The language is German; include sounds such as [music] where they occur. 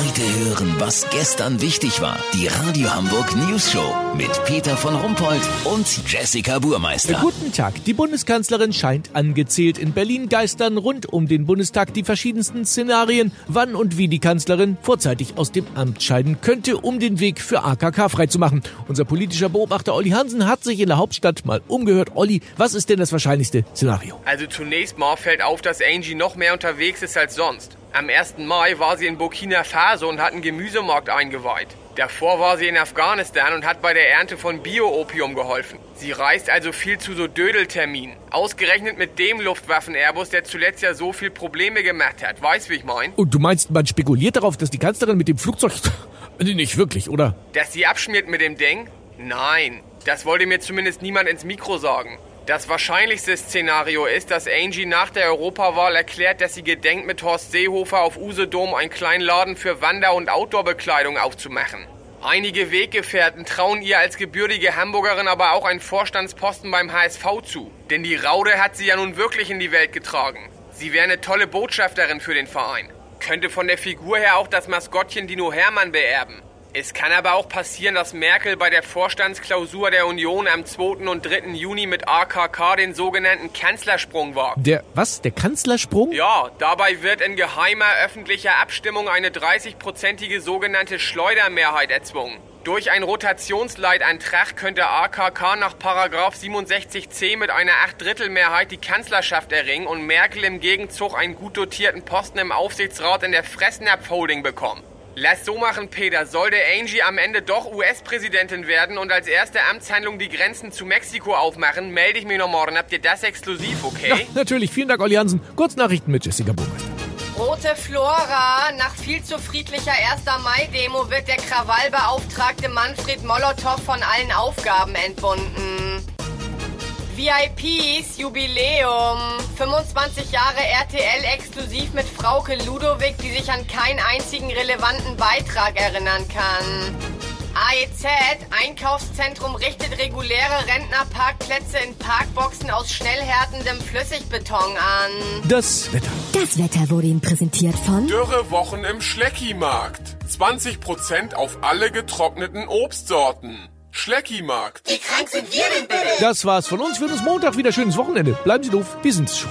Heute hören, was gestern wichtig war. Die Radio Hamburg News Show mit Peter von Rumpold und Jessica Burmeister. Guten Tag. Die Bundeskanzlerin scheint angezählt. In Berlin geistern rund um den Bundestag die verschiedensten Szenarien, wann und wie die Kanzlerin vorzeitig aus dem Amt scheiden könnte, um den Weg für AKK freizumachen. Unser politischer Beobachter Olli Hansen hat sich in der Hauptstadt mal umgehört. Olli, was ist denn das wahrscheinlichste Szenario? Also zunächst mal fällt auf, dass Angie noch mehr unterwegs ist als sonst. Am 1. Mai war sie in Burkina Faso und hat einen Gemüsemarkt eingeweiht. Davor war sie in Afghanistan und hat bei der Ernte von Bio-Opium geholfen. Sie reist also viel zu so Dödelterminen. Ausgerechnet mit dem Luftwaffen-Airbus, der zuletzt ja so viel Probleme gemacht hat. Weißt, wie ich mein? Und du meinst, man spekuliert darauf, dass die Kanzlerin mit dem Flugzeug... [laughs] Nicht wirklich, oder? Dass sie abschmiert mit dem Ding? Nein. Das wollte mir zumindest niemand ins Mikro sagen. Das wahrscheinlichste Szenario ist, dass Angie nach der Europawahl erklärt, dass sie gedenkt, mit Horst Seehofer auf Usedom einen kleinen Laden für Wander- und Outdoorbekleidung aufzumachen. Einige Weggefährten trauen ihr als gebürtige Hamburgerin aber auch einen Vorstandsposten beim HSV zu. Denn die Raude hat sie ja nun wirklich in die Welt getragen. Sie wäre eine tolle Botschafterin für den Verein. Könnte von der Figur her auch das Maskottchen Dino Hermann beerben. Es kann aber auch passieren, dass Merkel bei der Vorstandsklausur der Union am 2. und 3. Juni mit AKK den sogenannten Kanzlersprung wagt. Der, was? Der Kanzlersprung? Ja, dabei wird in geheimer öffentlicher Abstimmung eine 30-prozentige sogenannte Schleudermehrheit erzwungen. Durch einen Rotationsleitantrag könnte AKK nach 67c mit einer Achtdrittelmehrheit die Kanzlerschaft erringen und Merkel im Gegenzug einen gut dotierten Posten im Aufsichtsrat in der Fressnapf Holding bekommen. Lass so machen, Peter. Sollte Angie am Ende doch US-Präsidentin werden und als erste Amtshandlung die Grenzen zu Mexiko aufmachen, melde ich mich noch morgen. Habt ihr das exklusiv, okay? Ja, natürlich. Vielen Dank, Olli Hansen. Kurznachrichten mit Jessica Burmeister. Rote Flora. Nach viel zu friedlicher 1. Mai-Demo wird der Krawallbeauftragte Manfred Molotow von allen Aufgaben entbunden. VIPs Jubiläum. 25 Jahre RTL exklusiv mit Frauke Ludovic, die sich an keinen einzigen relevanten Beitrag erinnern kann. AEZ, Einkaufszentrum, richtet reguläre Rentnerparkplätze in Parkboxen aus schnell härtendem Flüssigbeton an. Das Wetter. Das Wetter wurde Ihnen präsentiert von Dürrewochen im Schleckimarkt. 20% auf alle getrockneten Obstsorten. Schleckimarkt. Wie krank sind wir denn bitte? Das war's von uns. Wir uns Montag wieder schönes Wochenende. Bleiben Sie doof. Wir sind's schon.